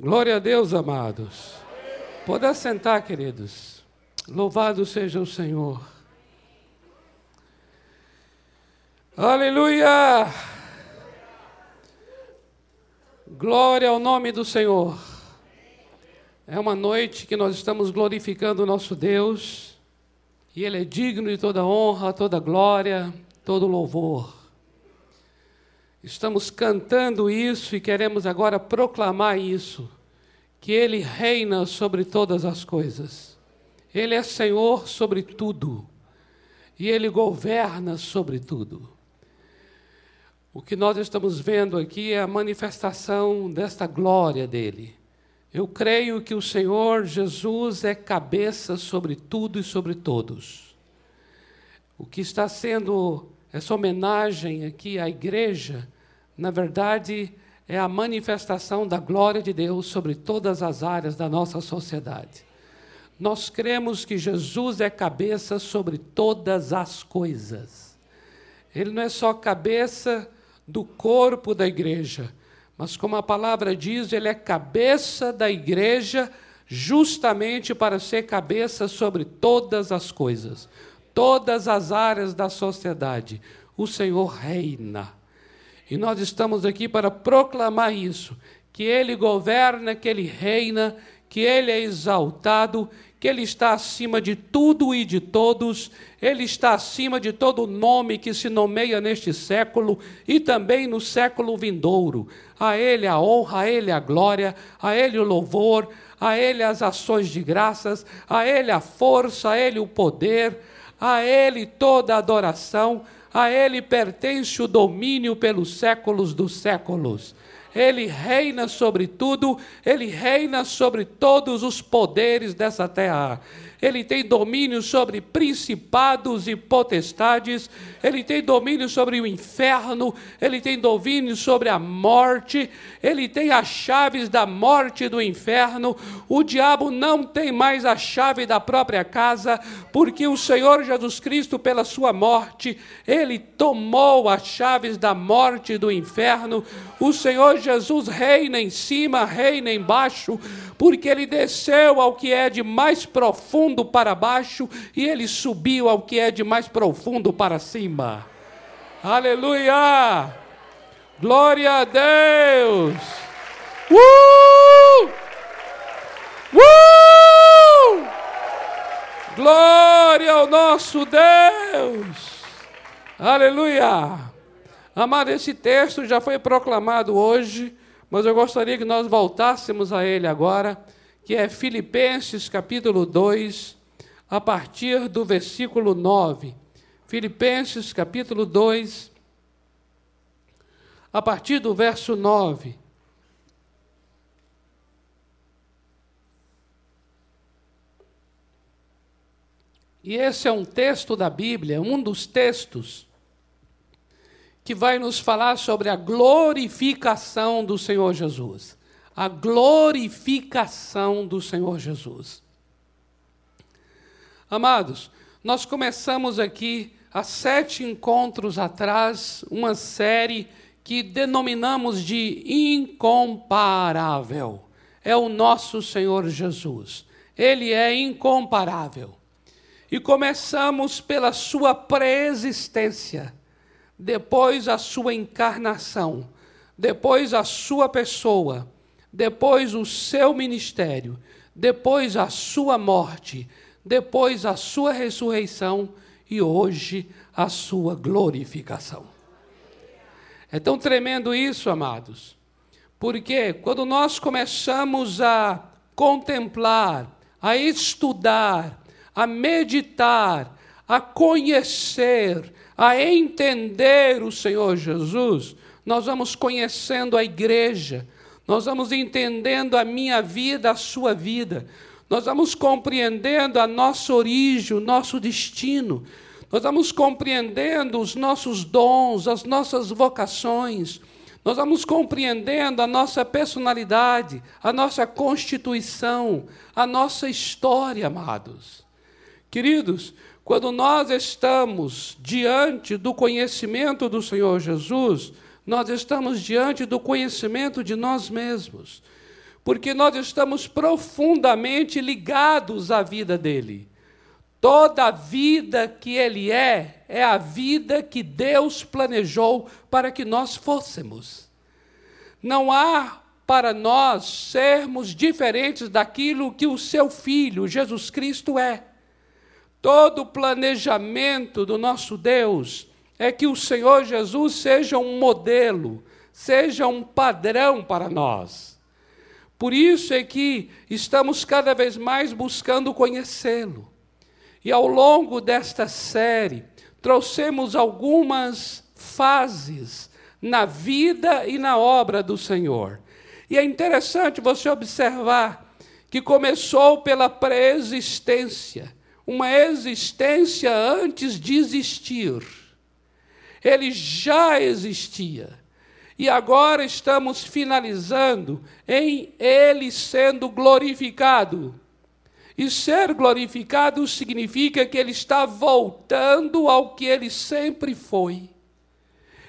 Glória a Deus, amados. Pode assentar, queridos. Louvado seja o Senhor. Aleluia! Glória ao nome do Senhor. É uma noite que nós estamos glorificando o nosso Deus, e Ele é digno de toda honra, toda glória, todo louvor. Estamos cantando isso e queremos agora proclamar isso, que Ele reina sobre todas as coisas. Ele é Senhor sobre tudo e Ele governa sobre tudo. O que nós estamos vendo aqui é a manifestação desta glória dele. Eu creio que o Senhor Jesus é cabeça sobre tudo e sobre todos. O que está sendo essa homenagem aqui à igreja, na verdade, é a manifestação da glória de Deus sobre todas as áreas da nossa sociedade. Nós cremos que Jesus é cabeça sobre todas as coisas. Ele não é só cabeça do corpo da igreja, mas como a palavra diz, ele é cabeça da igreja justamente para ser cabeça sobre todas as coisas todas as áreas da sociedade. O Senhor reina. E nós estamos aqui para proclamar isso: que Ele governa, que Ele reina, que Ele é exaltado, que Ele está acima de tudo e de todos, Ele está acima de todo nome que se nomeia neste século e também no século vindouro. A Ele a honra, a Ele a glória, a Ele o louvor, a Ele as ações de graças, a Ele a força, a Ele o poder a Ele toda adoração, a Ele pertence o domínio pelos séculos dos séculos. Ele reina sobre tudo, Ele reina sobre todos os poderes dessa terra ele tem domínio sobre principados e potestades, ele tem domínio sobre o inferno, ele tem domínio sobre a morte, ele tem as chaves da morte e do inferno. O diabo não tem mais a chave da própria casa, porque o Senhor Jesus Cristo, pela sua morte, ele tomou as chaves da morte e do inferno. O Senhor Jesus reina em cima, reina embaixo, porque ele desceu ao que é de mais profundo para baixo e ele subiu ao que é de mais profundo para cima. Aleluia! Glória a Deus! Uh! Uh! Glória ao nosso Deus! Aleluia! Amado, esse texto já foi proclamado hoje mas eu gostaria que nós voltássemos a ele agora, que é Filipenses capítulo 2, a partir do versículo 9. Filipenses capítulo 2, a partir do verso 9. E esse é um texto da Bíblia, um dos textos que vai nos falar sobre a glorificação do Senhor Jesus. A glorificação do Senhor Jesus. Amados, nós começamos aqui há sete encontros atrás uma série que denominamos de incomparável. É o nosso Senhor Jesus. Ele é incomparável. E começamos pela sua preexistência depois a sua encarnação, depois a sua pessoa, depois o seu ministério, depois a sua morte, depois a sua ressurreição e hoje a sua glorificação. É tão tremendo isso, amados, porque quando nós começamos a contemplar, a estudar, a meditar, a conhecer, a entender o Senhor Jesus, nós vamos conhecendo a igreja, nós vamos entendendo a minha vida, a sua vida, nós vamos compreendendo a nossa origem, o nosso destino, nós vamos compreendendo os nossos dons, as nossas vocações, nós vamos compreendendo a nossa personalidade, a nossa constituição, a nossa história, amados. Queridos, quando nós estamos diante do conhecimento do Senhor Jesus, nós estamos diante do conhecimento de nós mesmos. porque nós estamos profundamente ligados à vida dele. Toda a vida que ele é, é a vida que Deus planejou para que nós fôssemos. Não há para nós sermos diferentes daquilo que o seu filho, Jesus Cristo, é. Todo o planejamento do nosso Deus é que o Senhor Jesus seja um modelo, seja um padrão para nós. Por isso é que estamos cada vez mais buscando conhecê-lo. E ao longo desta série, trouxemos algumas fases na vida e na obra do Senhor. E é interessante você observar que começou pela preexistência, uma existência antes de existir. Ele já existia. E agora estamos finalizando em Ele sendo glorificado. E ser glorificado significa que Ele está voltando ao que Ele sempre foi.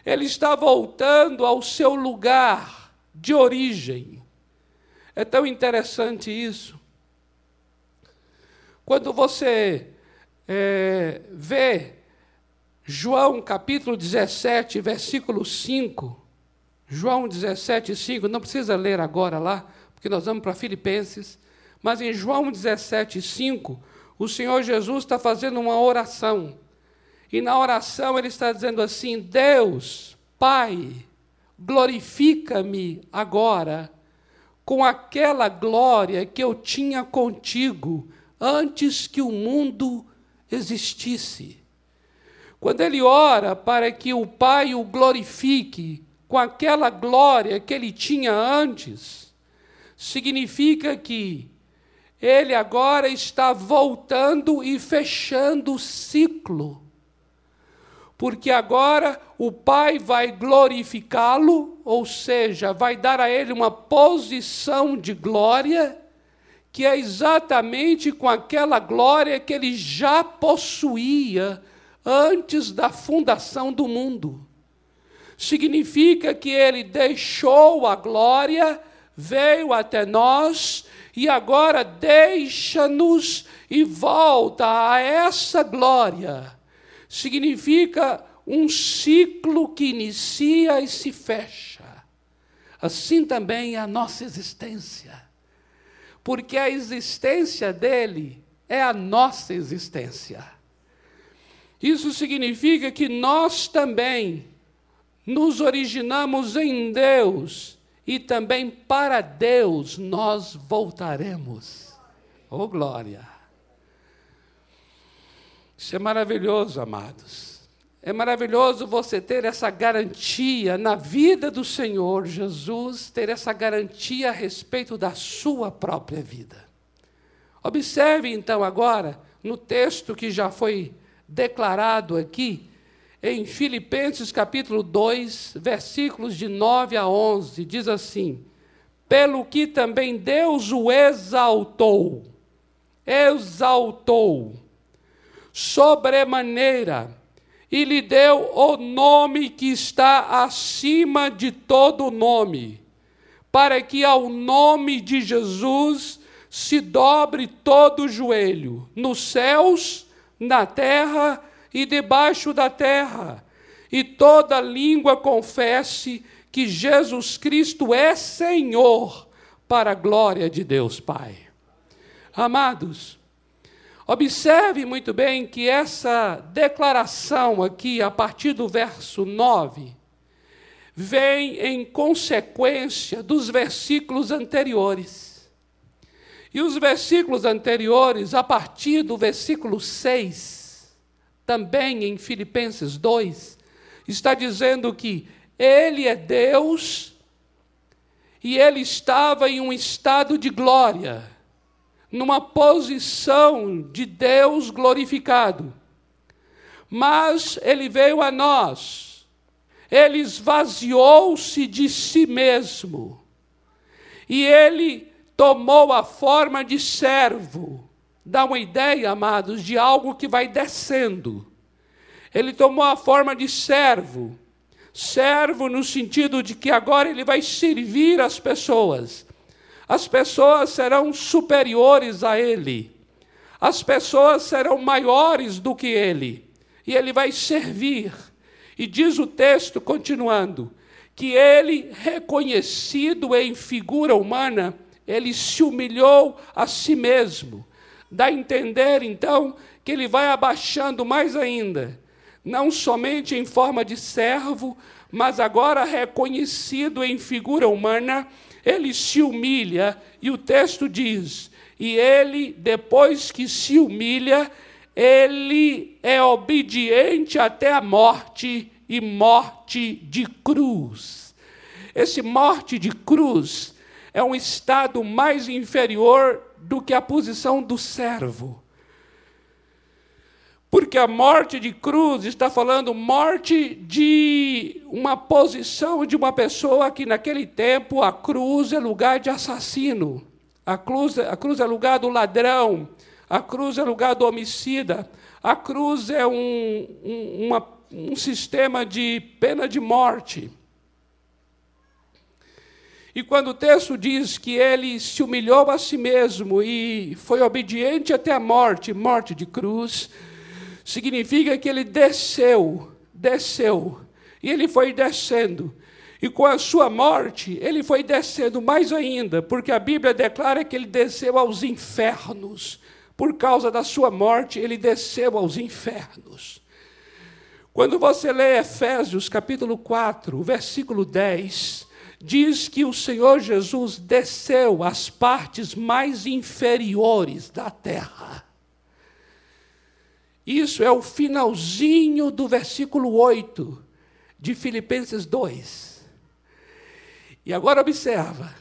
Ele está voltando ao seu lugar de origem. É tão interessante isso. Quando você é, vê João capítulo 17, versículo 5, João 17, 5, não precisa ler agora lá, porque nós vamos para Filipenses, mas em João 17, 5, o Senhor Jesus está fazendo uma oração. E na oração ele está dizendo assim: Deus, Pai, glorifica-me agora com aquela glória que eu tinha contigo antes que o mundo existisse. Quando ele ora para que o Pai o glorifique com aquela glória que ele tinha antes, significa que ele agora está voltando e fechando o ciclo. Porque agora o Pai vai glorificá-lo, ou seja, vai dar a ele uma posição de glória, que é exatamente com aquela glória que ele já possuía antes da fundação do mundo significa que ele deixou a glória, veio até nós e agora deixa-nos e volta a essa glória. Significa um ciclo que inicia e se fecha. Assim também é a nossa existência. Porque a existência dele é a nossa existência. Isso significa que nós também nos originamos em Deus e também para Deus nós voltaremos. Oh, glória! Isso é maravilhoso, amados. É maravilhoso você ter essa garantia na vida do Senhor Jesus, ter essa garantia a respeito da sua própria vida. Observe então agora, no texto que já foi declarado aqui, em Filipenses capítulo 2, versículos de 9 a 11, diz assim: Pelo que também Deus o exaltou, exaltou, sobremaneira, e lhe deu o nome que está acima de todo nome, para que ao nome de Jesus se dobre todo o joelho, nos céus, na terra e debaixo da terra, e toda língua confesse que Jesus Cristo é Senhor, para a glória de Deus Pai. Amados, observe muito bem que essa declaração aqui, a partir do verso 9, vem em consequência dos versículos anteriores. E os versículos anteriores, a partir do versículo 6, também em Filipenses 2, está dizendo que Ele é Deus e Ele estava em um estado de glória, numa posição de Deus glorificado. Mas Ele veio a nós, Ele esvaziou-se de si mesmo, e Ele tomou a forma de servo dá uma ideia, amados, de algo que vai descendo. Ele tomou a forma de servo, servo no sentido de que agora ele vai servir as pessoas. As pessoas serão superiores a ele. As pessoas serão maiores do que ele. E ele vai servir. E diz o texto, continuando, que ele, reconhecido em figura humana, ele se humilhou a si mesmo. Dá a entender, então, que ele vai abaixando mais ainda, não somente em forma de servo, mas agora reconhecido em figura humana, ele se humilha, e o texto diz: e ele, depois que se humilha, ele é obediente até a morte e morte de cruz. Esse morte de cruz é um estado mais inferior do que a posição do servo. Porque a morte de cruz está falando morte de uma posição de uma pessoa que naquele tempo a cruz é lugar de assassino, a cruz, a cruz é lugar do ladrão, a cruz é lugar do homicida, a cruz é um, um, uma, um sistema de pena de morte. E quando o texto diz que ele se humilhou a si mesmo e foi obediente até a morte, morte de cruz, significa que ele desceu, desceu, e ele foi descendo. E com a sua morte, ele foi descendo mais ainda, porque a Bíblia declara que ele desceu aos infernos. Por causa da sua morte, ele desceu aos infernos. Quando você lê Efésios capítulo 4, versículo 10, diz que o Senhor Jesus desceu às partes mais inferiores da terra. Isso é o finalzinho do versículo 8 de Filipenses 2. E agora observa,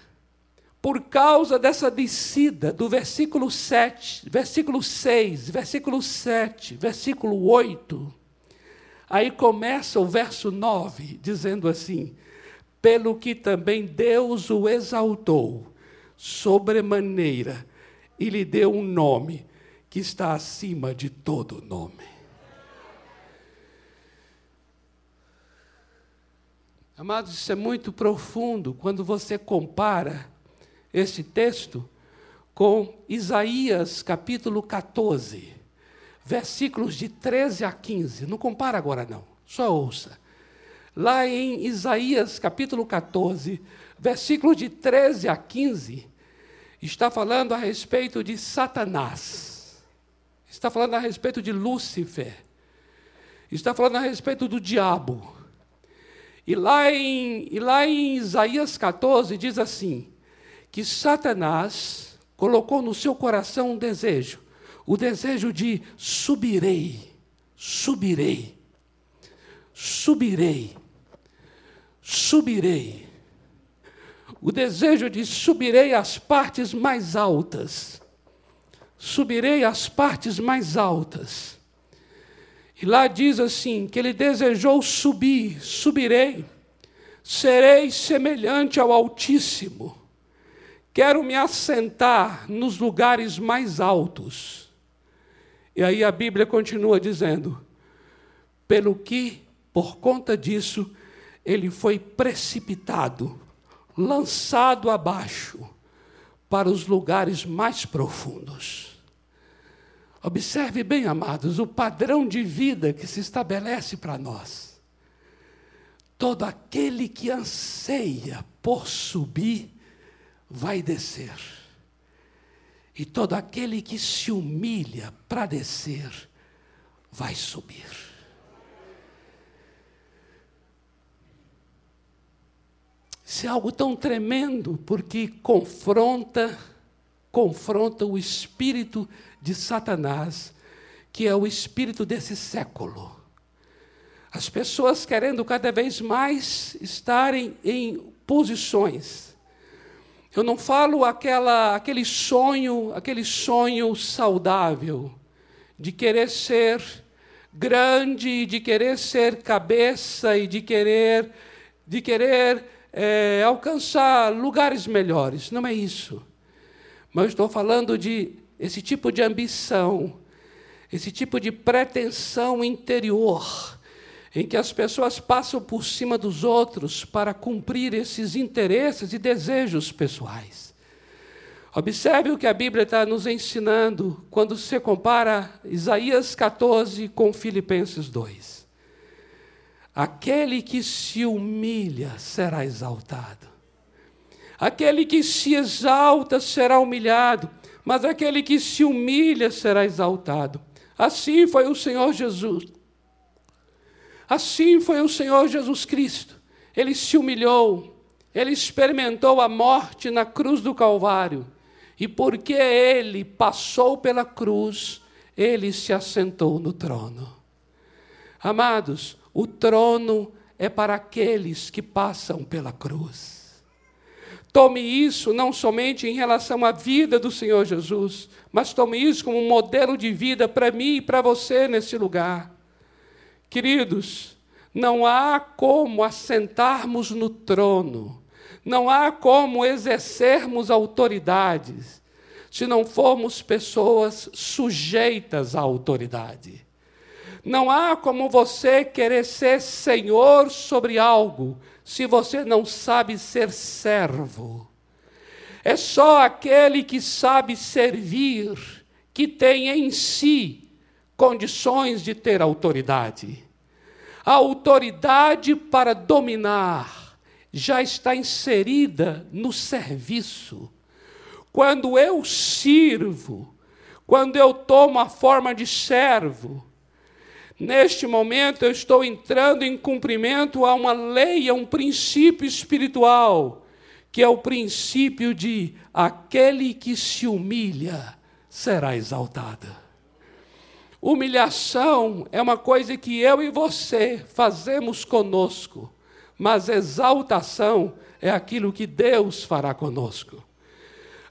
por causa dessa descida do versículo 7, versículo 6, versículo 7, versículo 8, aí começa o verso 9, dizendo assim: pelo que também Deus o exaltou sobremaneira e lhe deu um nome que está acima de todo nome. Amados, isso é muito profundo quando você compara esse texto com Isaías capítulo 14, versículos de 13 a 15. Não compara agora, não, só ouça. Lá em Isaías capítulo 14, versículos de 13 a 15, está falando a respeito de Satanás, está falando a respeito de Lúcifer, está falando a respeito do diabo. E lá em, e lá em Isaías 14 diz assim: que Satanás colocou no seu coração um desejo, o desejo de subirei, subirei, subirei subirei. O desejo de subirei às partes mais altas. Subirei às partes mais altas. E lá diz assim: que ele desejou subir, subirei, serei semelhante ao Altíssimo. Quero me assentar nos lugares mais altos. E aí a Bíblia continua dizendo: pelo que, por conta disso, ele foi precipitado, lançado abaixo para os lugares mais profundos. Observe bem, amados, o padrão de vida que se estabelece para nós. Todo aquele que anseia por subir, vai descer. E todo aquele que se humilha para descer, vai subir. Isso é algo tão tremendo, porque confronta, confronta o espírito de Satanás, que é o espírito desse século. As pessoas querendo cada vez mais estarem em posições. Eu não falo aquela, aquele sonho, aquele sonho saudável de querer ser grande, de querer ser cabeça e de querer de querer é, alcançar lugares melhores. Não é isso. Mas estou falando de esse tipo de ambição, esse tipo de pretensão interior, em que as pessoas passam por cima dos outros para cumprir esses interesses e desejos pessoais. Observe o que a Bíblia está nos ensinando quando se compara Isaías 14 com Filipenses 2. Aquele que se humilha será exaltado. Aquele que se exalta será humilhado, mas aquele que se humilha será exaltado. Assim foi o Senhor Jesus. Assim foi o Senhor Jesus Cristo. Ele se humilhou, ele experimentou a morte na cruz do Calvário e porque ele passou pela cruz, ele se assentou no trono. Amados, o trono é para aqueles que passam pela cruz. Tome isso não somente em relação à vida do Senhor Jesus, mas tome isso como um modelo de vida para mim e para você nesse lugar. Queridos, não há como assentarmos no trono não há como exercermos autoridades se não formos pessoas sujeitas à autoridade. Não há como você querer ser senhor sobre algo se você não sabe ser servo. É só aquele que sabe servir que tem em si condições de ter autoridade. A autoridade para dominar já está inserida no serviço. Quando eu sirvo, quando eu tomo a forma de servo, neste momento eu estou entrando em cumprimento a uma lei, a um princípio espiritual, que é o princípio de aquele que se humilha será exaltado. Humilhação é uma coisa que eu e você fazemos conosco mas exaltação é aquilo que Deus fará conosco.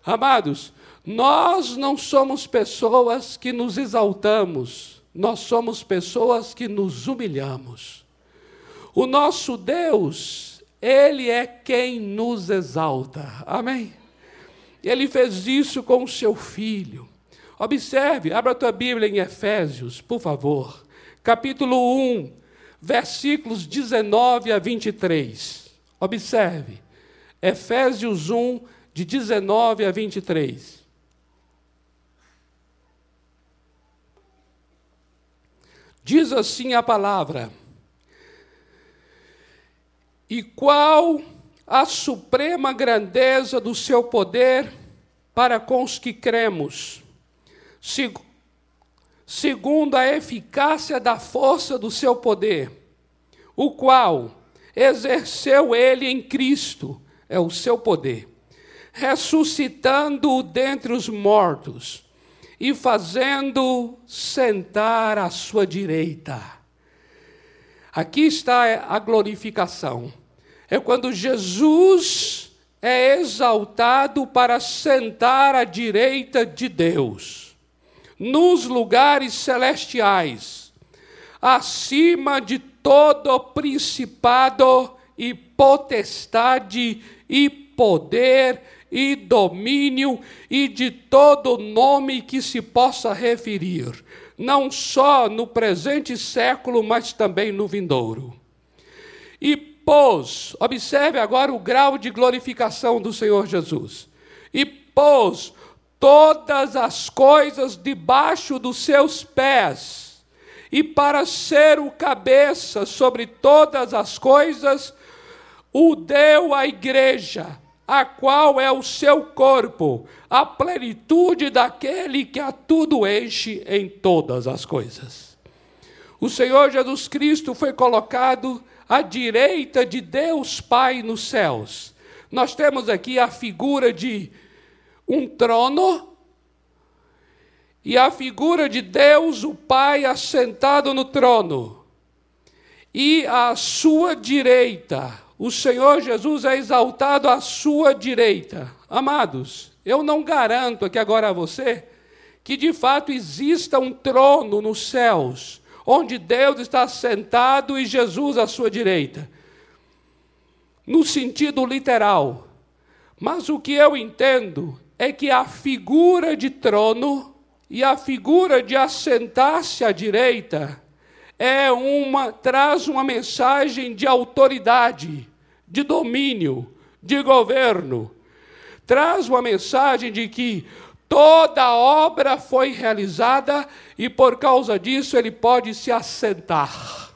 Amados, nós não somos pessoas que nos exaltamos, nós somos pessoas que nos humilhamos. O nosso Deus, Ele é quem nos exalta. Amém? Ele fez isso com o seu filho. Observe, abra a tua Bíblia em Efésios, por favor, capítulo 1, versículos 19 a 23. Observe, Efésios 1, de 19 a 23. Diz assim a palavra: E qual a suprema grandeza do seu poder para com os que cremos, segundo a eficácia da força do seu poder, o qual exerceu ele em Cristo, é o seu poder, ressuscitando-o dentre os mortos e fazendo sentar à sua direita. Aqui está a glorificação. É quando Jesus é exaltado para sentar à direita de Deus nos lugares celestiais, acima de todo principado e potestade e poder e domínio e de todo nome que se possa referir, não só no presente século, mas também no vindouro. E pôs, observe agora o grau de glorificação do Senhor Jesus, e pôs todas as coisas debaixo dos seus pés, e para ser o cabeça sobre todas as coisas, o deu à igreja, a qual é o seu corpo, a plenitude daquele que a tudo enche em todas as coisas. O Senhor Jesus Cristo foi colocado à direita de Deus Pai nos céus. Nós temos aqui a figura de um trono e a figura de Deus, o Pai, assentado no trono. E à sua direita, o Senhor Jesus é exaltado à sua direita. Amados, eu não garanto aqui agora a você que de fato exista um trono nos céus, onde Deus está sentado e Jesus à sua direita. No sentido literal. Mas o que eu entendo é que a figura de trono e a figura de assentar-se à direita é uma traz uma mensagem de autoridade, de domínio, de governo. traz uma mensagem de que toda obra foi realizada e por causa disso ele pode se assentar.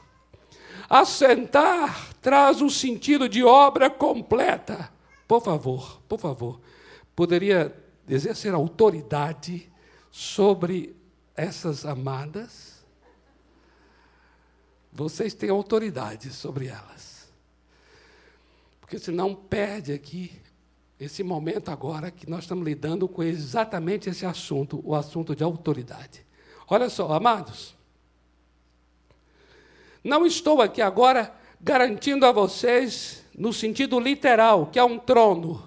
Assentar traz o sentido de obra completa. Por favor, por favor, poderia exercer autoridade sobre essas amadas? Vocês têm autoridade sobre elas. Porque senão perde aqui esse momento agora que nós estamos lidando com exatamente esse assunto, o assunto de autoridade. Olha só, amados, não estou aqui agora garantindo a vocês, no sentido literal, que é um trono.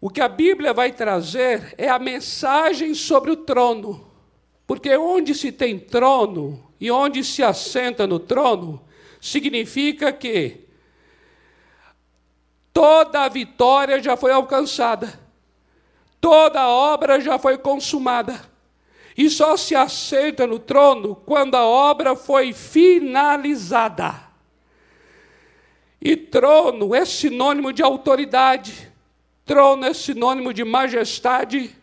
O que a Bíblia vai trazer é a mensagem sobre o trono. Porque onde se tem trono e onde se assenta no trono, significa que toda a vitória já foi alcançada, toda a obra já foi consumada e só se aceita no trono quando a obra foi finalizada. E trono é sinônimo de autoridade, trono é sinônimo de majestade,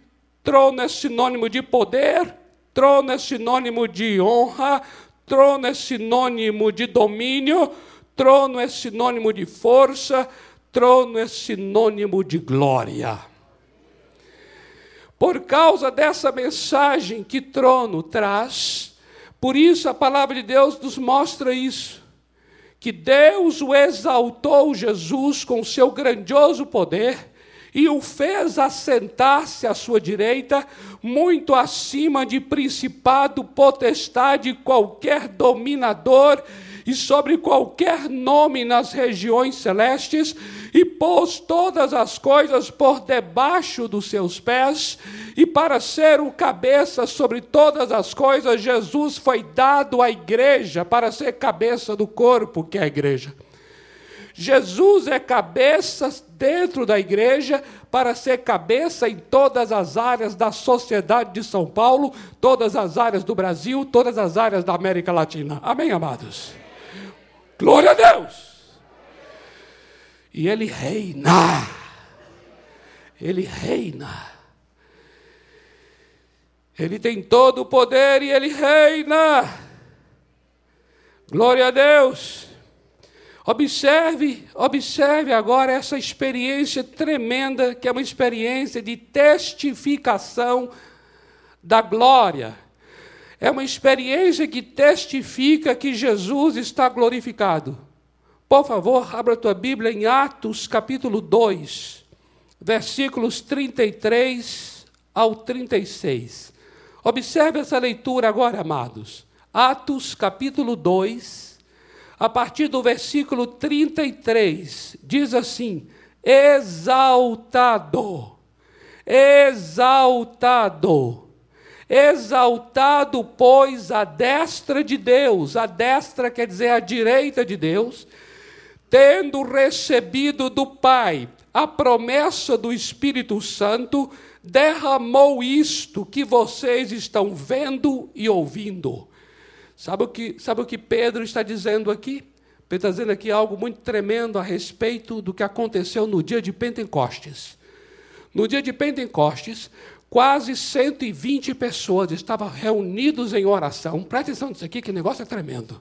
trono é sinônimo de poder, trono é sinônimo de honra, trono é sinônimo de domínio, trono é sinônimo de força, trono é sinônimo de glória. Por causa dessa mensagem que trono traz, por isso a palavra de Deus nos mostra isso. Que Deus o exaltou Jesus com seu grandioso poder e o fez assentar-se à sua direita, muito acima de principado, potestade, qualquer dominador e sobre qualquer nome nas regiões celestes, e pôs todas as coisas por debaixo dos seus pés, e para ser o cabeça sobre todas as coisas, Jesus foi dado à igreja para ser cabeça do corpo, que é a igreja. Jesus é cabeça dentro da igreja para ser cabeça em todas as áreas da sociedade de São Paulo, todas as áreas do Brasil, todas as áreas da América Latina. Amém, amados? Glória a Deus! E ele reina. Ele reina. Ele tem todo o poder e ele reina. Glória a Deus. Observe, observe agora essa experiência tremenda, que é uma experiência de testificação da glória é uma experiência que testifica que Jesus está glorificado. Por favor, abra a tua Bíblia em Atos capítulo 2, versículos 33 ao 36. Observe essa leitura agora, amados. Atos capítulo 2, a partir do versículo 33, diz assim: exaltado, exaltado Exaltado, pois, a destra de Deus, a destra quer dizer a direita de Deus, tendo recebido do Pai a promessa do Espírito Santo, derramou isto que vocês estão vendo e ouvindo. Sabe o que, sabe o que Pedro está dizendo aqui? Pedro está dizendo aqui algo muito tremendo a respeito do que aconteceu no dia de Pentecostes. No dia de Pentecostes, Quase 120 pessoas estavam reunidos em oração. Presta atenção nisso aqui, que negócio é tremendo.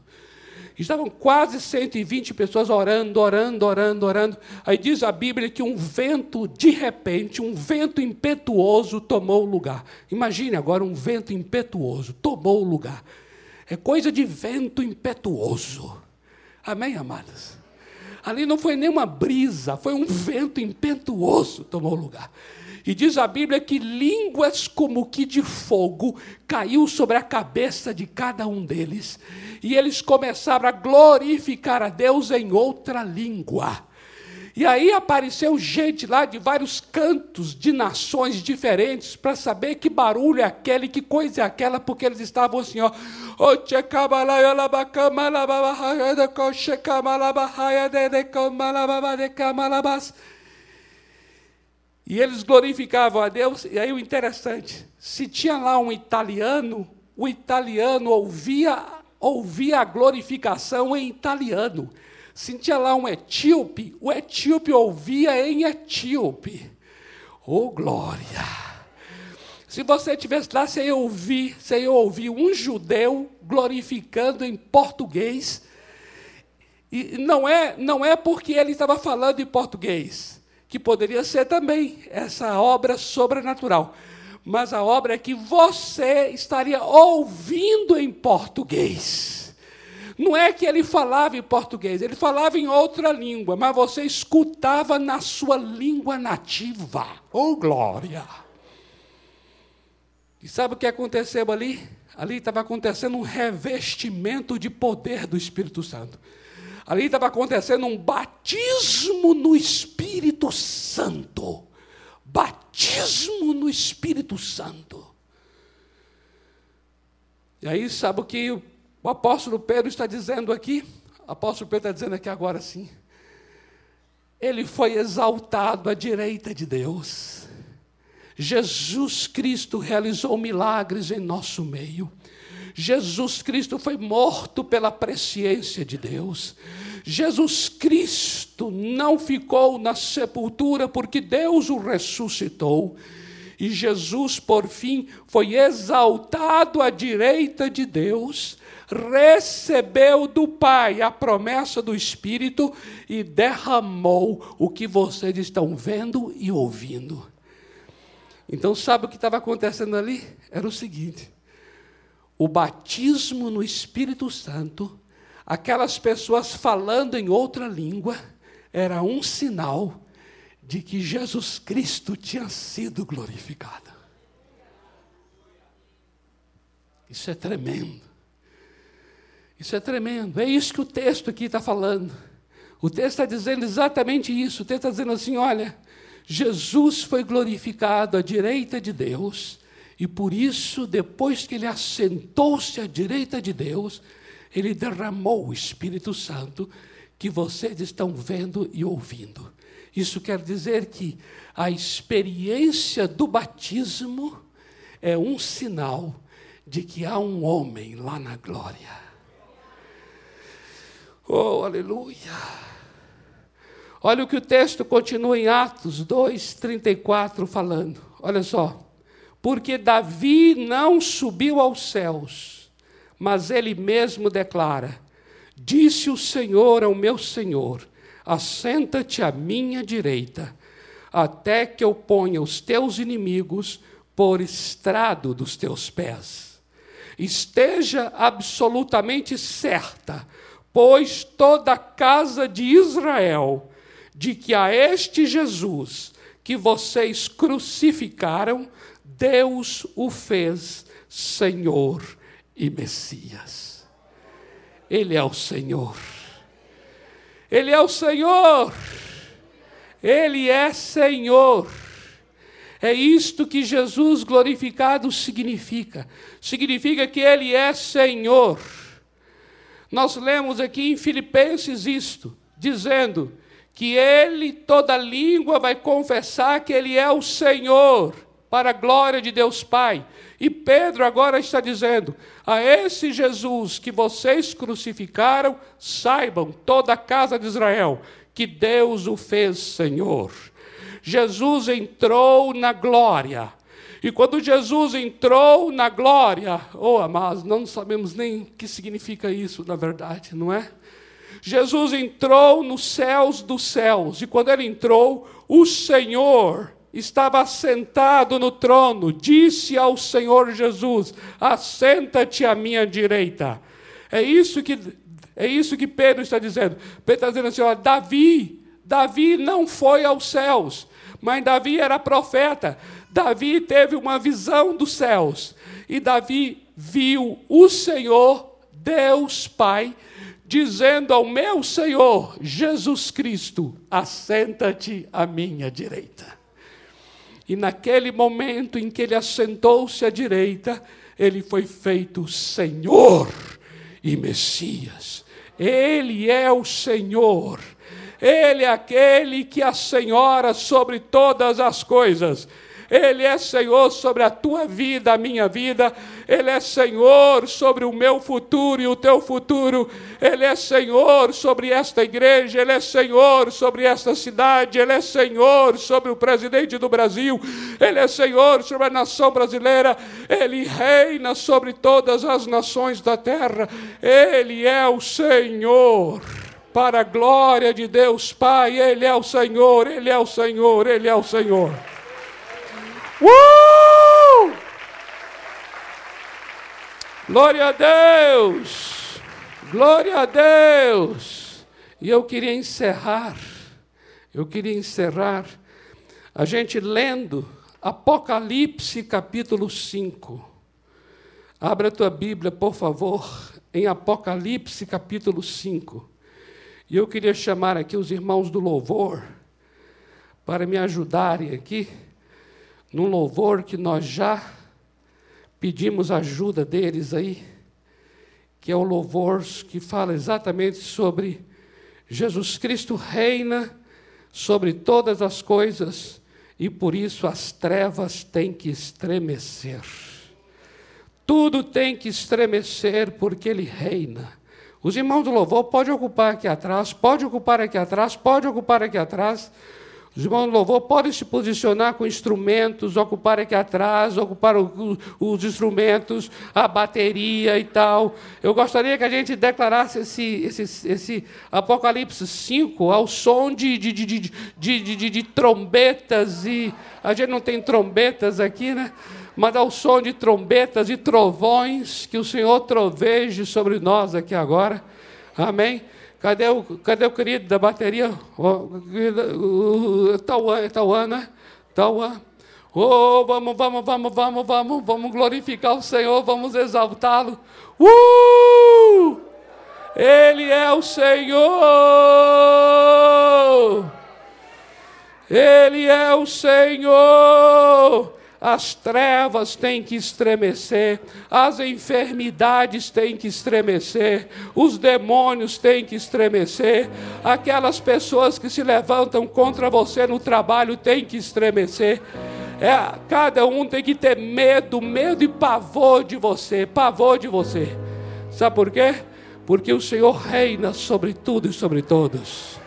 Estavam quase 120 pessoas orando, orando, orando, orando. Aí diz a Bíblia que um vento, de repente, um vento impetuoso tomou o lugar. Imagine agora um vento impetuoso tomou o lugar. É coisa de vento impetuoso. Amém, amadas? Ali não foi nenhuma brisa, foi um vento impetuoso tomou o lugar. E diz a Bíblia que línguas como que de fogo caiu sobre a cabeça de cada um deles. E eles começaram a glorificar a Deus em outra língua. E aí apareceu gente lá de vários cantos, de nações diferentes, para saber que barulho é aquele, que coisa é aquela, porque eles estavam assim, ó. E eles glorificavam a Deus, e aí o interessante, se tinha lá um italiano, o italiano ouvia, ouvia a glorificação em italiano. Sentia lá um etíope, o etíope ouvia em etíope. Oh, glória! Se você tivesse lá, você ia ouvir, você ia ouvir um judeu glorificando em português. E não é, não é porque ele estava falando em português, que poderia ser também essa obra sobrenatural. Mas a obra é que você estaria ouvindo em português. Não é que ele falava em português, ele falava em outra língua, mas você escutava na sua língua nativa. Oh, glória! E sabe o que aconteceu ali? Ali estava acontecendo um revestimento de poder do Espírito Santo. Ali estava acontecendo um batismo no Espírito Santo. Batismo no Espírito Santo. E aí, sabe o que o apóstolo Pedro está dizendo aqui? O apóstolo Pedro está dizendo aqui agora sim. Ele foi exaltado à direita de Deus. Jesus Cristo realizou milagres em nosso meio. Jesus Cristo foi morto pela presciência de Deus. Jesus Cristo não ficou na sepultura porque Deus o ressuscitou. E Jesus, por fim, foi exaltado à direita de Deus, recebeu do Pai a promessa do Espírito e derramou o que vocês estão vendo e ouvindo. Então, sabe o que estava acontecendo ali? Era o seguinte: o batismo no Espírito Santo, aquelas pessoas falando em outra língua, era um sinal de que Jesus Cristo tinha sido glorificado. Isso é tremendo. Isso é tremendo. É isso que o texto aqui está falando. O texto está dizendo exatamente isso. O texto está dizendo assim: olha, Jesus foi glorificado à direita de Deus, e por isso, depois que ele assentou-se à direita de Deus, ele derramou o Espírito Santo que vocês estão vendo e ouvindo. Isso quer dizer que a experiência do batismo é um sinal de que há um homem lá na glória. Oh, aleluia! Olha o que o texto continua em Atos 2, 34 falando. Olha só. Porque Davi não subiu aos céus, mas ele mesmo declara: Disse o Senhor ao meu Senhor: Assenta-te à minha direita, até que eu ponha os teus inimigos por estrado dos teus pés. Esteja absolutamente certa, pois toda a casa de Israel de que a este Jesus que vocês crucificaram, Deus o fez Senhor e Messias. Ele é o Senhor. Ele é o Senhor. Ele é Senhor. É isto que Jesus glorificado significa. Significa que Ele é Senhor. Nós lemos aqui em Filipenses isto, dizendo que ele, toda língua, vai confessar que ele é o Senhor, para a glória de Deus Pai. E Pedro agora está dizendo: a esse Jesus que vocês crucificaram, saibam, toda a casa de Israel, que Deus o fez Senhor. Jesus entrou na glória. E quando Jesus entrou na glória, oh amados, não sabemos nem o que significa isso, na verdade, não é? Jesus entrou nos céus dos céus, e quando ele entrou, o Senhor estava sentado no trono, disse ao Senhor Jesus: Assenta-te à minha direita. É isso que é isso que Pedro está dizendo. Pedro está dizendo assim: ó, Davi, Davi não foi aos céus, mas Davi era profeta. Davi teve uma visão dos céus e Davi viu o Senhor, Deus Pai, dizendo ao meu Senhor Jesus Cristo: assenta-te à minha direita. E naquele momento em que ele assentou-se à direita, ele foi feito Senhor e Messias. Ele é o Senhor. Ele é aquele que a senhora sobre todas as coisas. Ele é Senhor sobre a tua vida, a minha vida. Ele é Senhor sobre o meu futuro e o teu futuro. Ele é Senhor sobre esta igreja. Ele é Senhor sobre esta cidade. Ele é Senhor sobre o presidente do Brasil. Ele é Senhor sobre a nação brasileira. Ele reina sobre todas as nações da terra. Ele é o Senhor para a glória de Deus Pai. Ele é o Senhor, Ele é o Senhor, Ele é o Senhor. Uh! Glória a Deus! Glória a Deus! E eu queria encerrar, eu queria encerrar a gente lendo Apocalipse capítulo 5. Abra a tua Bíblia, por favor, em Apocalipse capítulo 5. E eu queria chamar aqui os irmãos do louvor para me ajudarem aqui num louvor que nós já pedimos ajuda deles aí, que é o louvor que fala exatamente sobre Jesus Cristo reina sobre todas as coisas e por isso as trevas têm que estremecer. Tudo tem que estremecer porque ele reina. Os irmãos do louvor podem ocupar aqui atrás, pode ocupar aqui atrás, pode ocupar aqui atrás. Os irmãos do louvor podem se posicionar com instrumentos, ocupar aqui atrás, ocupar o, os instrumentos, a bateria e tal. Eu gostaria que a gente declarasse esse, esse, esse Apocalipse 5 ao som de, de, de, de, de trombetas, e a gente não tem trombetas aqui, né? mas ao som de trombetas e trovões, que o Senhor troveje sobre nós aqui agora. Amém? Cadê o, cadê o querido da bateria? Tauan, Tauan, né? Tauan. Oh, vamos, vamos, vamos, vamos, vamos, vamos glorificar o Senhor, vamos exaltá-lo. Uh! Ele é o Senhor. Ele é o Senhor as trevas têm que estremecer, as enfermidades têm que estremecer, os demônios têm que estremecer, aquelas pessoas que se levantam contra você no trabalho têm que estremecer. É, cada um tem que ter medo, medo e pavor de você, pavor de você. Sabe por quê? Porque o Senhor reina sobre tudo e sobre todos.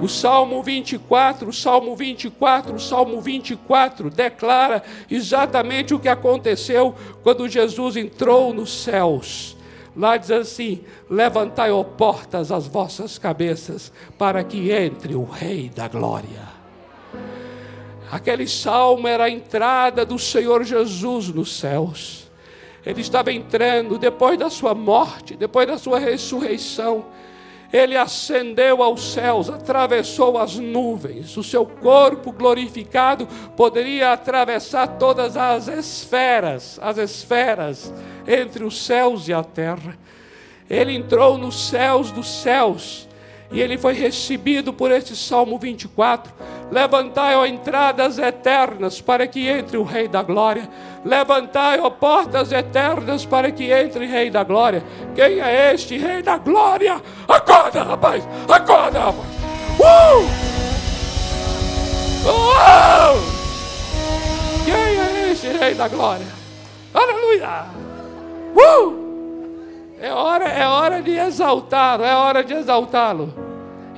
O Salmo 24, o Salmo 24, o Salmo 24 declara exatamente o que aconteceu quando Jesus entrou nos céus. Lá diz assim: Levantai, ó portas, as vossas cabeças, para que entre o Rei da Glória. Aquele salmo era a entrada do Senhor Jesus nos céus. Ele estava entrando depois da sua morte, depois da sua ressurreição ele ascendeu aos céus, atravessou as nuvens, o seu corpo glorificado poderia atravessar todas as esferas, as esferas entre os céus e a terra. Ele entrou nos céus dos céus e ele foi recebido por este Salmo 24. Levantai, ó entradas eternas, para que entre o Rei da Glória. Levantai, ó portas eternas, para que entre o Rei da Glória. Quem é este Rei da Glória? Acorda, rapaz! Acorda, rapaz! Uh! Uh! Quem é este Rei da Glória? Aleluia! Uh! É hora, é hora de exaltá-lo, é hora de exaltá-lo.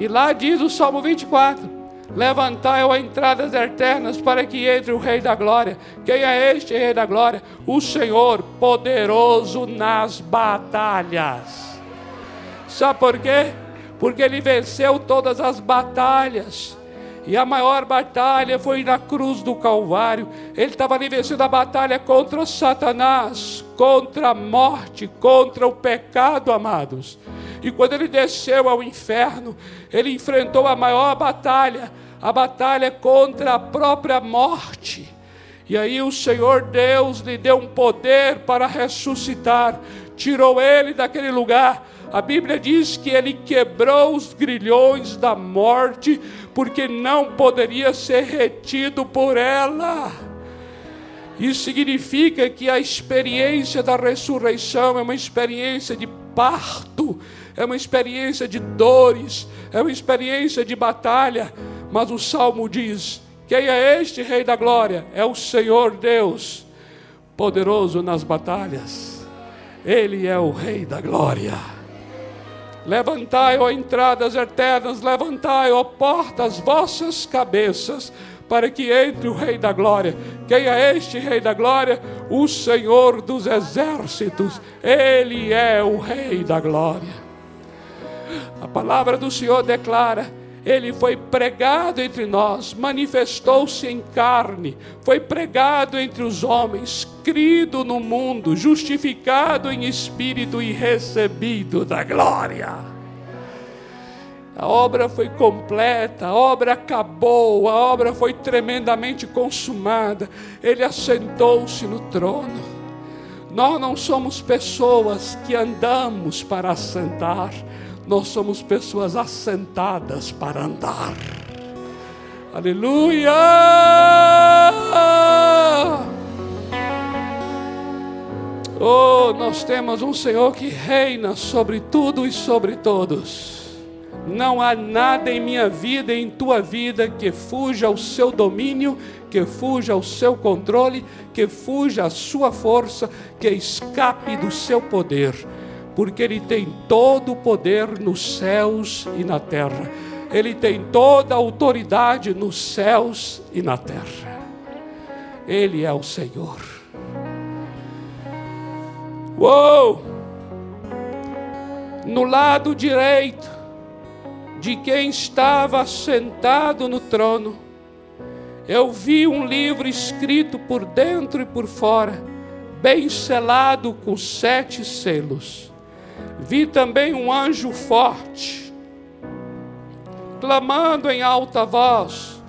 E lá diz o Salmo 24: Levantai a entradas eternas para que entre o Rei da Glória. Quem é este Rei da Glória? O Senhor poderoso nas batalhas. Sabe por quê? Porque ele venceu todas as batalhas. E a maior batalha foi na cruz do Calvário. Ele estava ali vencendo a batalha contra Satanás, contra a morte, contra o pecado, amados. E quando ele desceu ao inferno, ele enfrentou a maior batalha, a batalha contra a própria morte. E aí o Senhor Deus lhe deu um poder para ressuscitar, tirou ele daquele lugar a Bíblia diz que ele quebrou os grilhões da morte, porque não poderia ser retido por ela. Isso significa que a experiência da ressurreição é uma experiência de parto, é uma experiência de dores, é uma experiência de batalha, mas o salmo diz Quem é este Rei da Glória? É o Senhor Deus, poderoso nas batalhas. Ele é o Rei da Glória. Levantai, ó entradas eternas, levantai, ó portas, vossas cabeças, para que entre o Rei da Glória. Quem é este Rei da Glória? O Senhor dos Exércitos. Ele é o Rei da Glória. A palavra do Senhor declara: ele foi pregado entre nós, manifestou-se em carne, foi pregado entre os homens, crido no mundo, justificado em espírito e recebido da glória. A obra foi completa, a obra acabou, a obra foi tremendamente consumada. Ele assentou-se no trono. Nós não somos pessoas que andamos para assentar, nós somos pessoas assentadas para andar. Aleluia! Oh, nós temos um Senhor que reina sobre tudo e sobre todos. Não há nada em minha vida, em tua vida, que fuja ao seu domínio, que fuja ao seu controle, que fuja à sua força, que escape do seu poder, porque Ele tem todo o poder nos céus e na terra. Ele tem toda a autoridade nos céus e na terra. Ele é o Senhor. Uou! No lado direito, de quem estava sentado no trono, eu vi um livro escrito por dentro e por fora, bem selado com sete selos. Vi também um anjo forte, clamando em alta voz: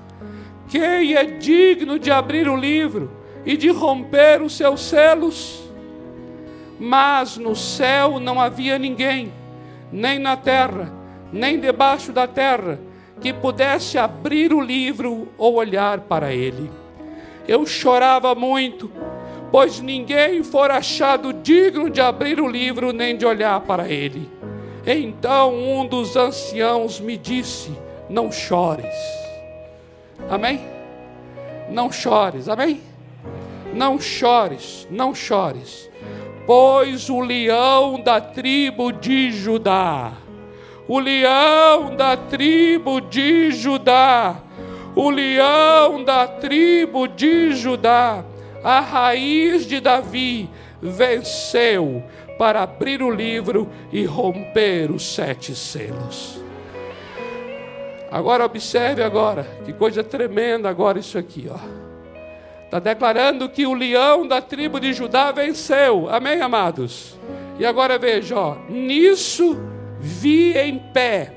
Quem é digno de abrir o livro e de romper os seus selos? Mas no céu não havia ninguém, nem na terra nem debaixo da terra, que pudesse abrir o livro ou olhar para ele. Eu chorava muito, pois ninguém for achado digno de abrir o livro nem de olhar para ele. Então um dos anciãos me disse: Não chores. Amém? Não chores, amém? Não chores, não chores, pois o leão da tribo de Judá o leão da tribo de Judá, o leão da tribo de Judá, a raiz de Davi, venceu para abrir o livro e romper os sete selos. Agora observe agora, que coisa tremenda agora isso aqui, ó. Está declarando que o leão da tribo de Judá venceu. Amém, amados? E agora veja, ó, nisso vi em pé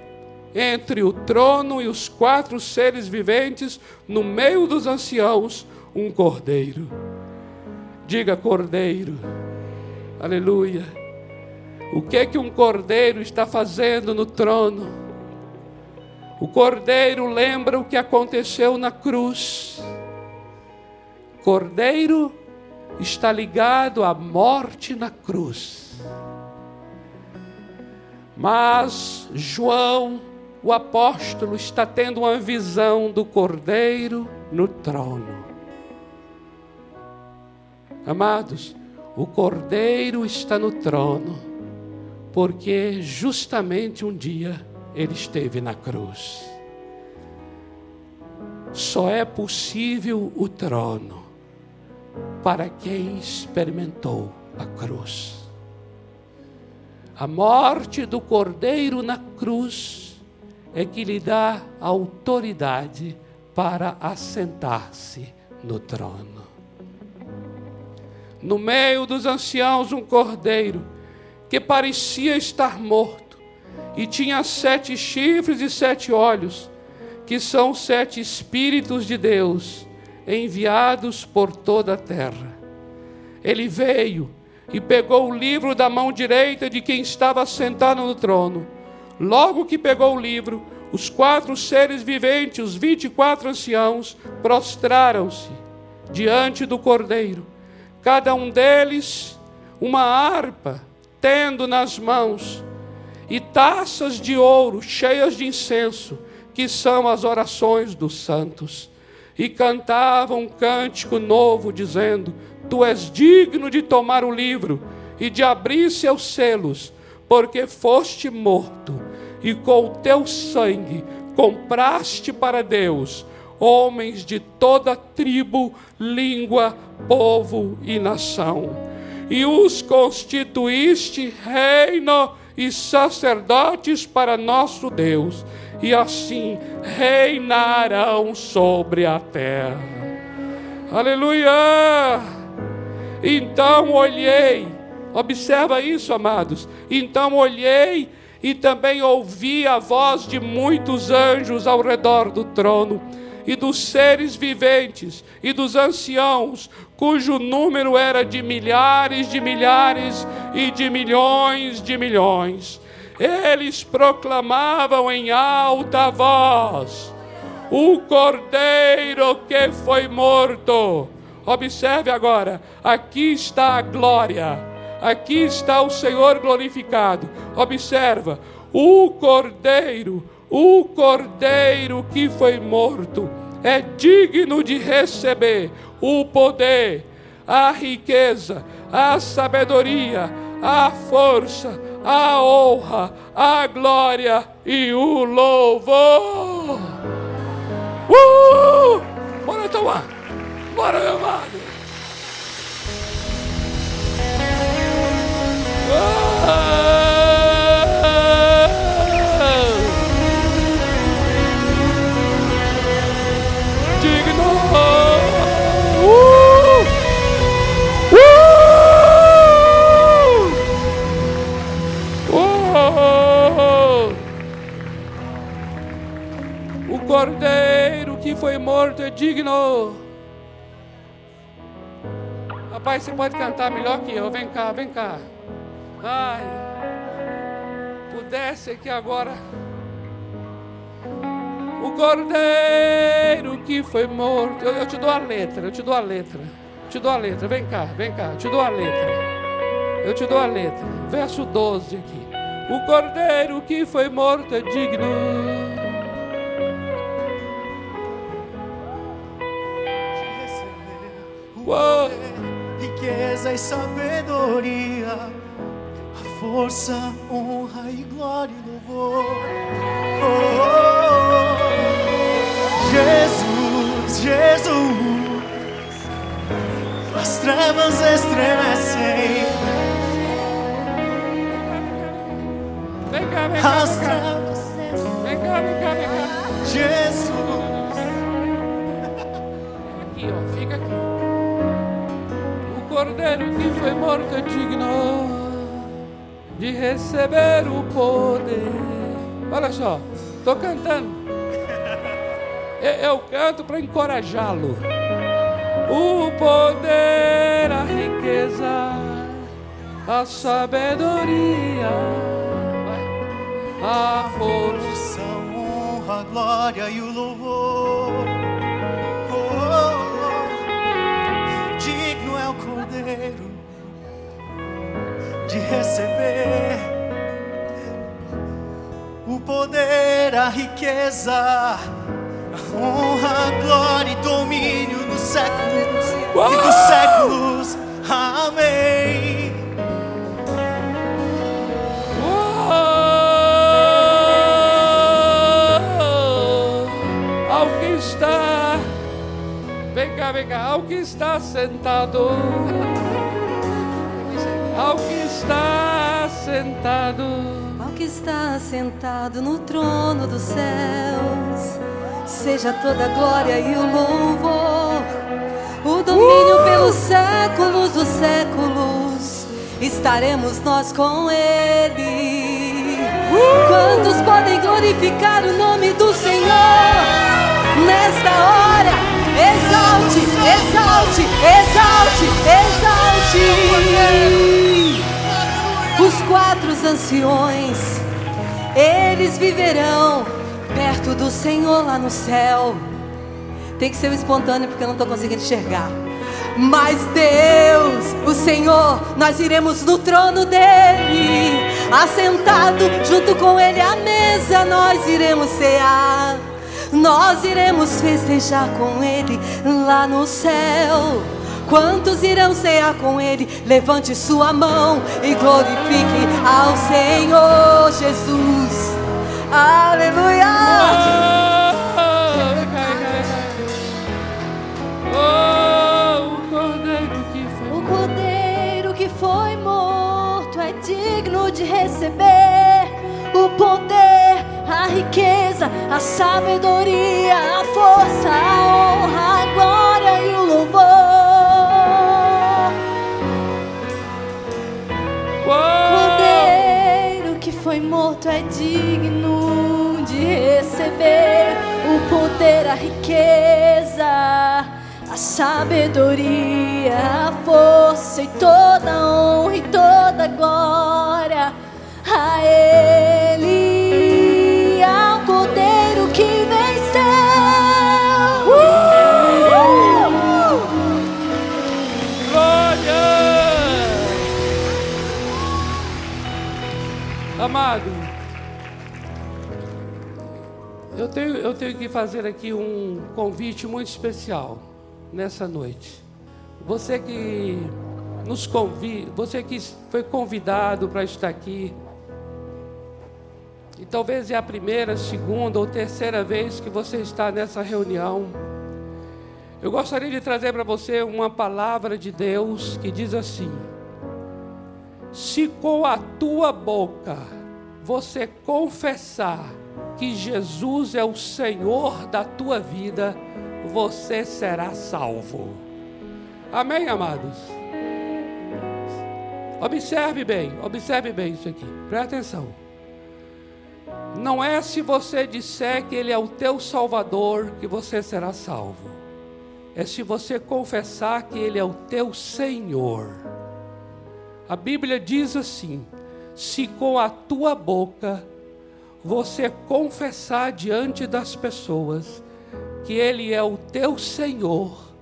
entre o trono e os quatro seres viventes, no meio dos anciãos, um cordeiro. Diga cordeiro. Aleluia. O que é que um cordeiro está fazendo no trono? O cordeiro lembra o que aconteceu na cruz. Cordeiro está ligado à morte na cruz. Mas João, o apóstolo, está tendo uma visão do Cordeiro no trono. Amados, o Cordeiro está no trono, porque justamente um dia ele esteve na cruz. Só é possível o trono para quem experimentou a cruz. A morte do Cordeiro na cruz é que lhe dá autoridade para assentar-se no trono. No meio dos anciãos, um cordeiro que parecia estar morto e tinha sete chifres e sete olhos, que são sete Espíritos de Deus enviados por toda a terra. Ele veio e pegou o livro da mão direita de quem estava sentado no trono. Logo que pegou o livro, os quatro seres viventes, os vinte e quatro anciãos, prostraram-se diante do cordeiro, cada um deles uma harpa, tendo nas mãos, e taças de ouro cheias de incenso, que são as orações dos santos. e cantavam um cântico novo, dizendo: Tu és digno de tomar o livro e de abrir seus selos, porque foste morto, e com o teu sangue compraste para Deus homens de toda tribo, língua, povo e nação. E os constituíste reino e sacerdotes para nosso Deus, e assim reinarão sobre a terra. Aleluia! Então olhei, observa isso, amados. Então olhei e também ouvi a voz de muitos anjos ao redor do trono e dos seres viventes e dos anciãos, cujo número era de milhares de milhares e de milhões de milhões. Eles proclamavam em alta voz: O cordeiro que foi morto. Observe agora, aqui está a glória, aqui está o Senhor glorificado. Observa, o cordeiro o cordeiro que foi morto é digno de receber o poder, a riqueza, a sabedoria, a força, a honra, a glória e o louvor. Uh! Bora tomar! Bora, meu amado! Ah! Cordeiro que foi morto é digno. Rapaz, você pode cantar melhor que eu. Vem cá, vem cá. Ai, pudesse aqui agora. O cordeiro que foi morto. Eu, eu, te dou a letra, eu te dou a letra. Eu te dou a letra. Vem cá, vem cá. Eu te dou a letra. Eu te dou a letra. Verso 12 aqui. O cordeiro que foi morto é digno. Uou. riqueza e sabedoria, a força, honra e glória e louvor. Oh. Jesus, Jesus, as trevas estremecem. Vem cá, vem cá, vem cá. Vem cá, vem cá, vem cá. Jesus. Aqui, ó, fica aqui cordeiro que foi morto é digno de receber o poder. Olha só, estou cantando. Eu canto para encorajá-lo. O poder, a riqueza, a sabedoria, a força, a a glória e o louvor de receber o poder, a riqueza, a honra, a glória e domínio nos séculos Uau! e dos séculos. Amém. Que está, vem cá, vem cá, que está sentado sentado, ao que está sentado no trono dos céus, seja toda a glória e o louvor, o domínio uh! pelos séculos dos séculos, estaremos nós com Ele. Uh! Quantos podem glorificar o nome do Senhor nesta hora? Exalte, exalte, exalte, exalte os quatro anciões, eles viverão perto do Senhor lá no céu. Tem que ser espontâneo porque eu não estou conseguindo enxergar. Mas Deus, o Senhor, nós iremos no trono dele, assentado junto com ele à mesa, nós iremos cear. nós iremos festejar com Ele lá no céu. Quantos irão cear com Ele? Levante sua mão e glorifique ao Senhor Jesus. Aleluia! O cordeiro que foi morto é digno de receber o poder, a riqueza, a sabedoria, a força, a honra, a glória e o louvor. Foi morto é digno de receber. O poder, a riqueza, a sabedoria, a força e toda honra e toda glória a Ele, Eu tenho, eu tenho que fazer aqui um convite muito especial nessa noite. Você que nos convida, você que foi convidado para estar aqui, e talvez é a primeira, segunda ou terceira vez que você está nessa reunião. Eu gostaria de trazer para você uma palavra de Deus que diz assim: Se com a tua boca você confessar que Jesus é o Senhor da tua vida, você será salvo. Amém, amados? Observe bem, observe bem isso aqui, presta atenção. Não é se você disser que Ele é o teu Salvador que você será salvo, é se você confessar que Ele é o teu Senhor. A Bíblia diz assim: se com a tua boca você confessar diante das pessoas que Ele é o teu Senhor,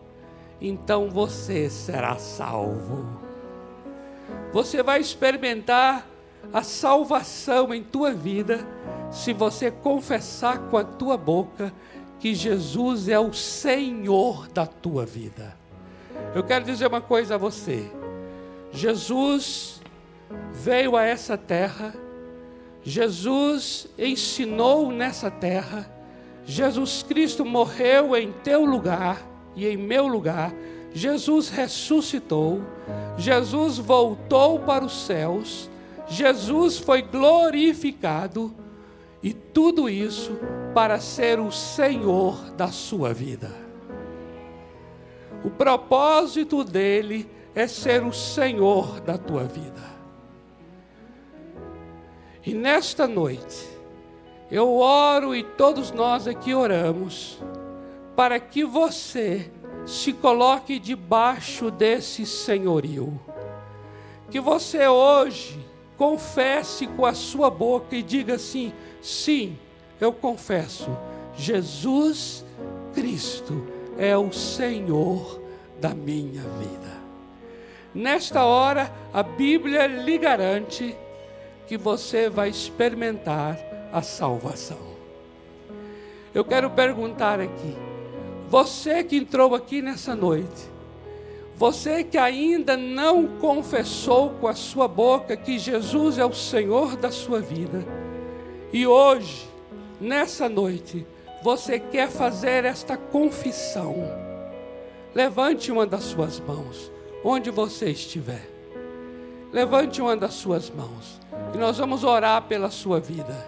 então você será salvo. Você vai experimentar a salvação em tua vida se você confessar com a tua boca que Jesus é o Senhor da tua vida. Eu quero dizer uma coisa a você. Jesus veio a essa terra, Jesus ensinou nessa terra, Jesus Cristo morreu em teu lugar e em meu lugar, Jesus ressuscitou, Jesus voltou para os céus, Jesus foi glorificado, e tudo isso para ser o Senhor da sua vida. O propósito dele é ser o Senhor da tua vida. E nesta noite, eu oro e todos nós aqui oramos, para que você se coloque debaixo desse senhorio. Que você hoje confesse com a sua boca e diga assim: sim, eu confesso, Jesus Cristo é o Senhor da minha vida. Nesta hora, a Bíblia lhe garante que você vai experimentar a salvação. Eu quero perguntar aqui, você que entrou aqui nessa noite, você que ainda não confessou com a sua boca que Jesus é o Senhor da sua vida, e hoje, nessa noite, você quer fazer esta confissão, levante uma das suas mãos, onde você estiver. Levante uma das suas mãos e nós vamos orar pela sua vida.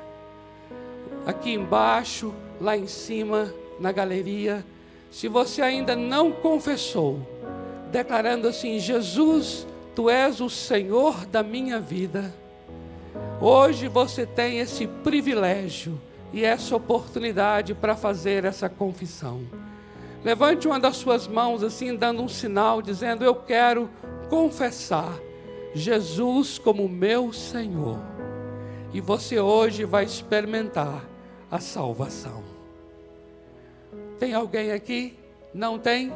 Aqui embaixo, lá em cima, na galeria, se você ainda não confessou, declarando assim: Jesus, tu és o Senhor da minha vida. Hoje você tem esse privilégio e essa oportunidade para fazer essa confissão. Levante uma das suas mãos assim, dando um sinal, dizendo: Eu quero confessar Jesus como meu Senhor. E você hoje vai experimentar a salvação. Tem alguém aqui? Não tem?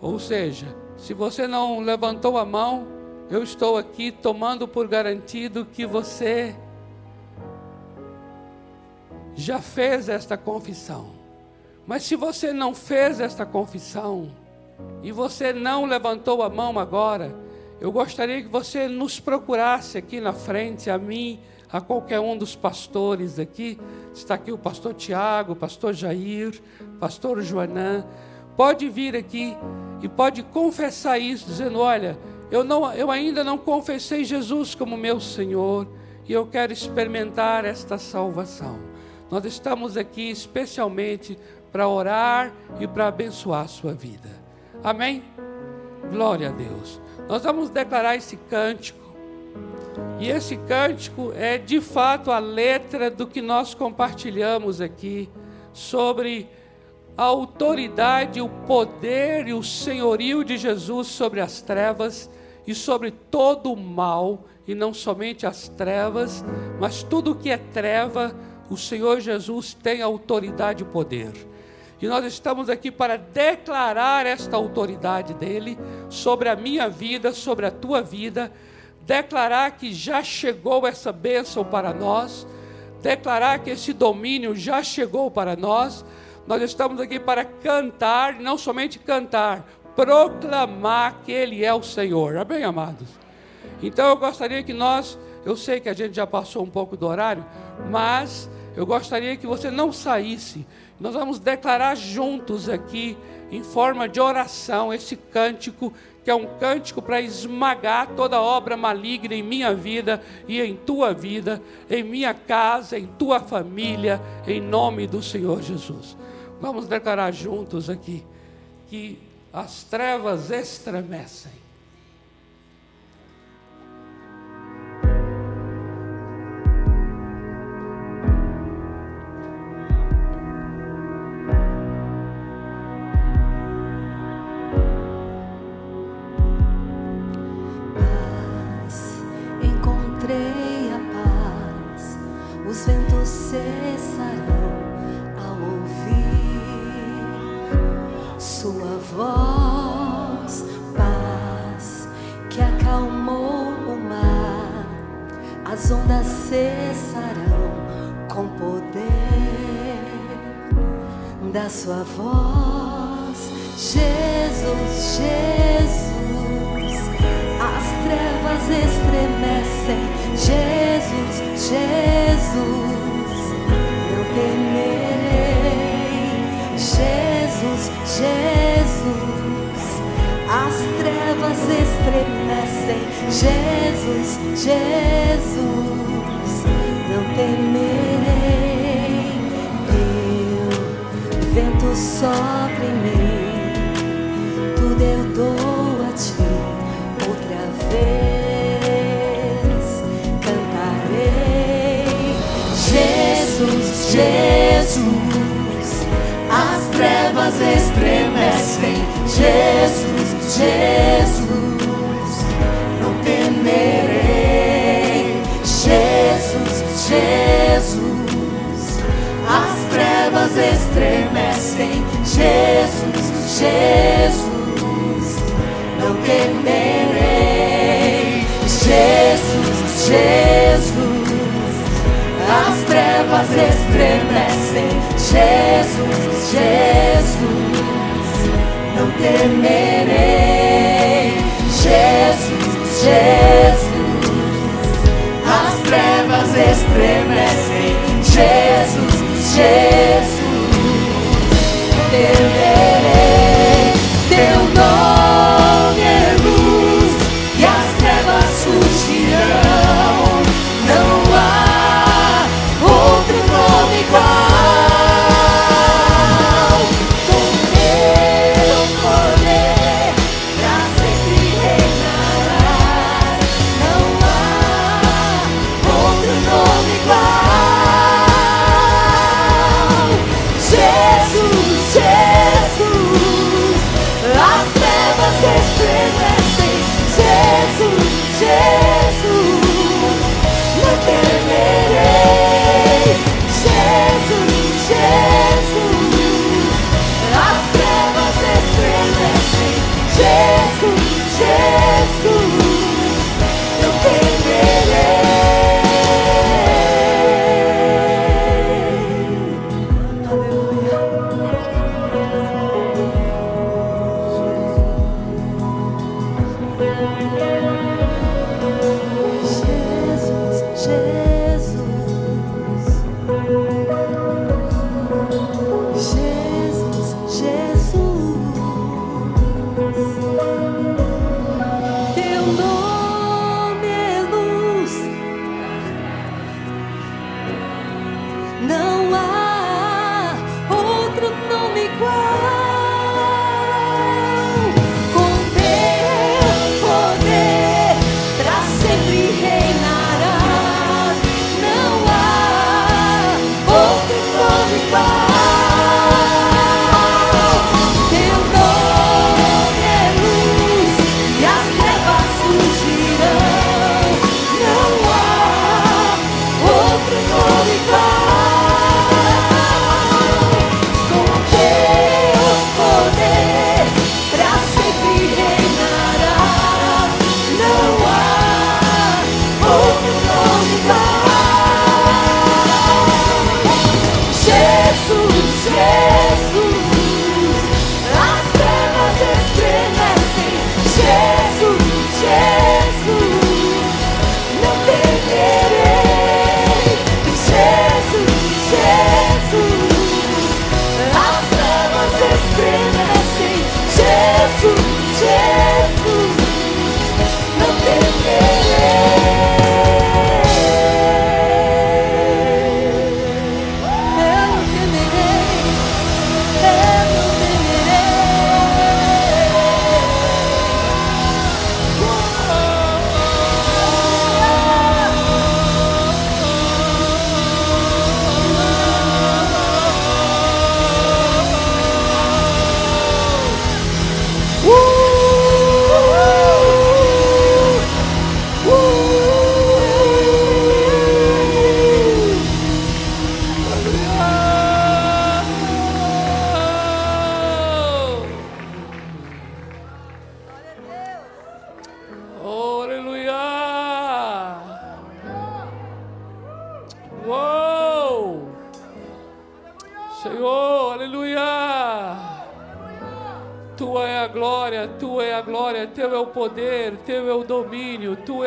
Ou seja, se você não levantou a mão, eu estou aqui tomando por garantido que você já fez esta confissão. Mas se você não fez esta confissão e você não levantou a mão agora, eu gostaria que você nos procurasse aqui na frente, a mim, a qualquer um dos pastores aqui. Está aqui o pastor Tiago, o pastor Jair, pastor Joanã. Pode vir aqui e pode confessar isso, dizendo: Olha, eu, não, eu ainda não confessei Jesus como meu Senhor e eu quero experimentar esta salvação. Nós estamos aqui especialmente para orar e para abençoar a sua vida. Amém? Glória a Deus. Nós vamos declarar esse cântico. E esse cântico é de fato a letra do que nós compartilhamos aqui sobre a autoridade, o poder e o senhorio de Jesus sobre as trevas e sobre todo o mal, e não somente as trevas, mas tudo que é treva, o Senhor Jesus tem autoridade e poder. E nós estamos aqui para declarar esta autoridade dele sobre a minha vida, sobre a tua vida, declarar que já chegou essa bênção para nós, declarar que esse domínio já chegou para nós. Nós estamos aqui para cantar, não somente cantar, proclamar que Ele é o Senhor. Amém, amados? Então eu gostaria que nós, eu sei que a gente já passou um pouco do horário, mas eu gostaria que você não saísse nós vamos declarar juntos aqui, em forma de oração, esse cântico, que é um cântico para esmagar toda obra maligna em minha vida e em tua vida, em minha casa, em tua família, em nome do Senhor Jesus. Vamos declarar juntos aqui que as trevas estremecem Jesus, Jesus, não temerei, Jesus, Jesus, as trevas estremecem. Jesus, Jesus, não temerei. Jesus, Jesus, as trevas estremecem. Jesus, Jesus, temerei. Jesus, Jesus, as trevas estremecem. Jesus, Jesus. Temerei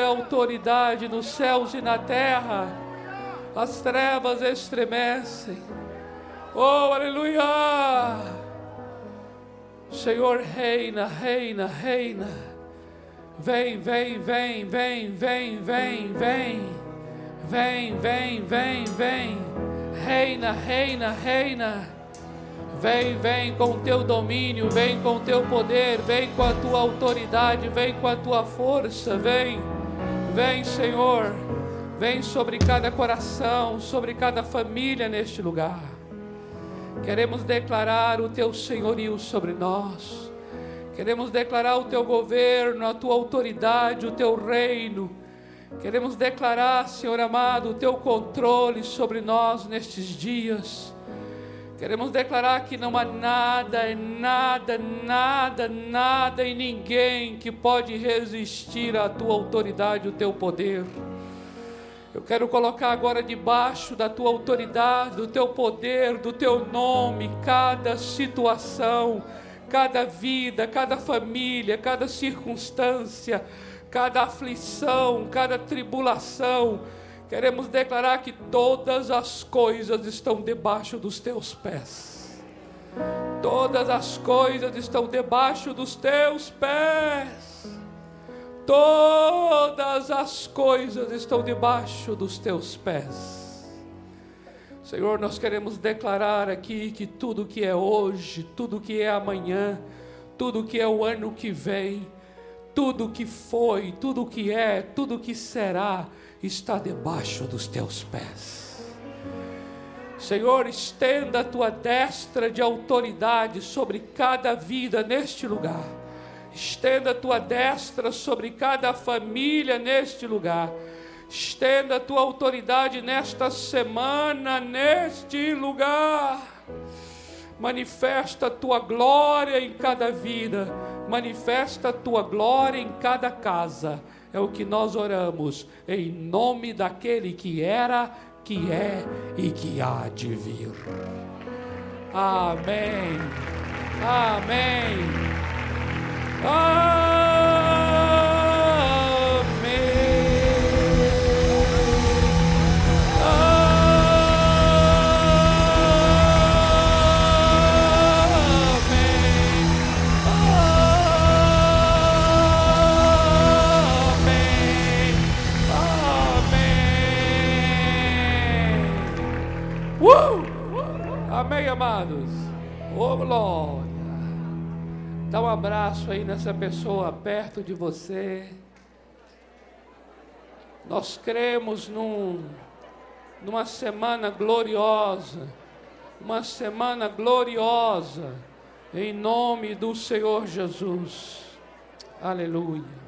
autoridade nos céus e na terra. As trevas estremecem. Oh, aleluia! Senhor reina, reina, reina. Vem, vem, vem, vem, vem, vem, vem. Vem, vem, vem, vem. Reina, reina, reina. Vem, vem com o teu domínio, vem com o teu poder, vem com a tua autoridade, vem com a tua força, vem. Vem, Senhor, vem sobre cada coração, sobre cada família neste lugar. Queremos declarar o teu senhorio sobre nós. Queremos declarar o teu governo, a tua autoridade, o teu reino. Queremos declarar, Senhor amado, o teu controle sobre nós nestes dias. Queremos declarar que não há nada, nada, nada, nada e ninguém que pode resistir à tua autoridade, o teu poder. Eu quero colocar agora debaixo da tua autoridade, do teu poder, do teu nome, cada situação, cada vida, cada família, cada circunstância, cada aflição, cada tribulação Queremos declarar que todas as coisas estão debaixo dos teus pés. Todas as coisas estão debaixo dos teus pés. Todas as coisas estão debaixo dos teus pés. Senhor, nós queremos declarar aqui que tudo que é hoje, tudo que é amanhã, tudo que é o ano que vem, tudo que foi, tudo que é, tudo que será, está debaixo dos teus pés. Senhor, estenda a tua destra de autoridade sobre cada vida neste lugar. Estenda a tua destra sobre cada família neste lugar. Estenda a tua autoridade nesta semana, neste lugar. Manifesta a tua glória em cada vida. Manifesta a tua glória em cada casa é o que nós oramos, em nome daquele que era, que é e que há de vir. Amém. Amém. Amém. Amém, amados? Oh, glória! Dá um abraço aí nessa pessoa perto de você. Nós cremos num, numa semana gloriosa, uma semana gloriosa, em nome do Senhor Jesus. Aleluia.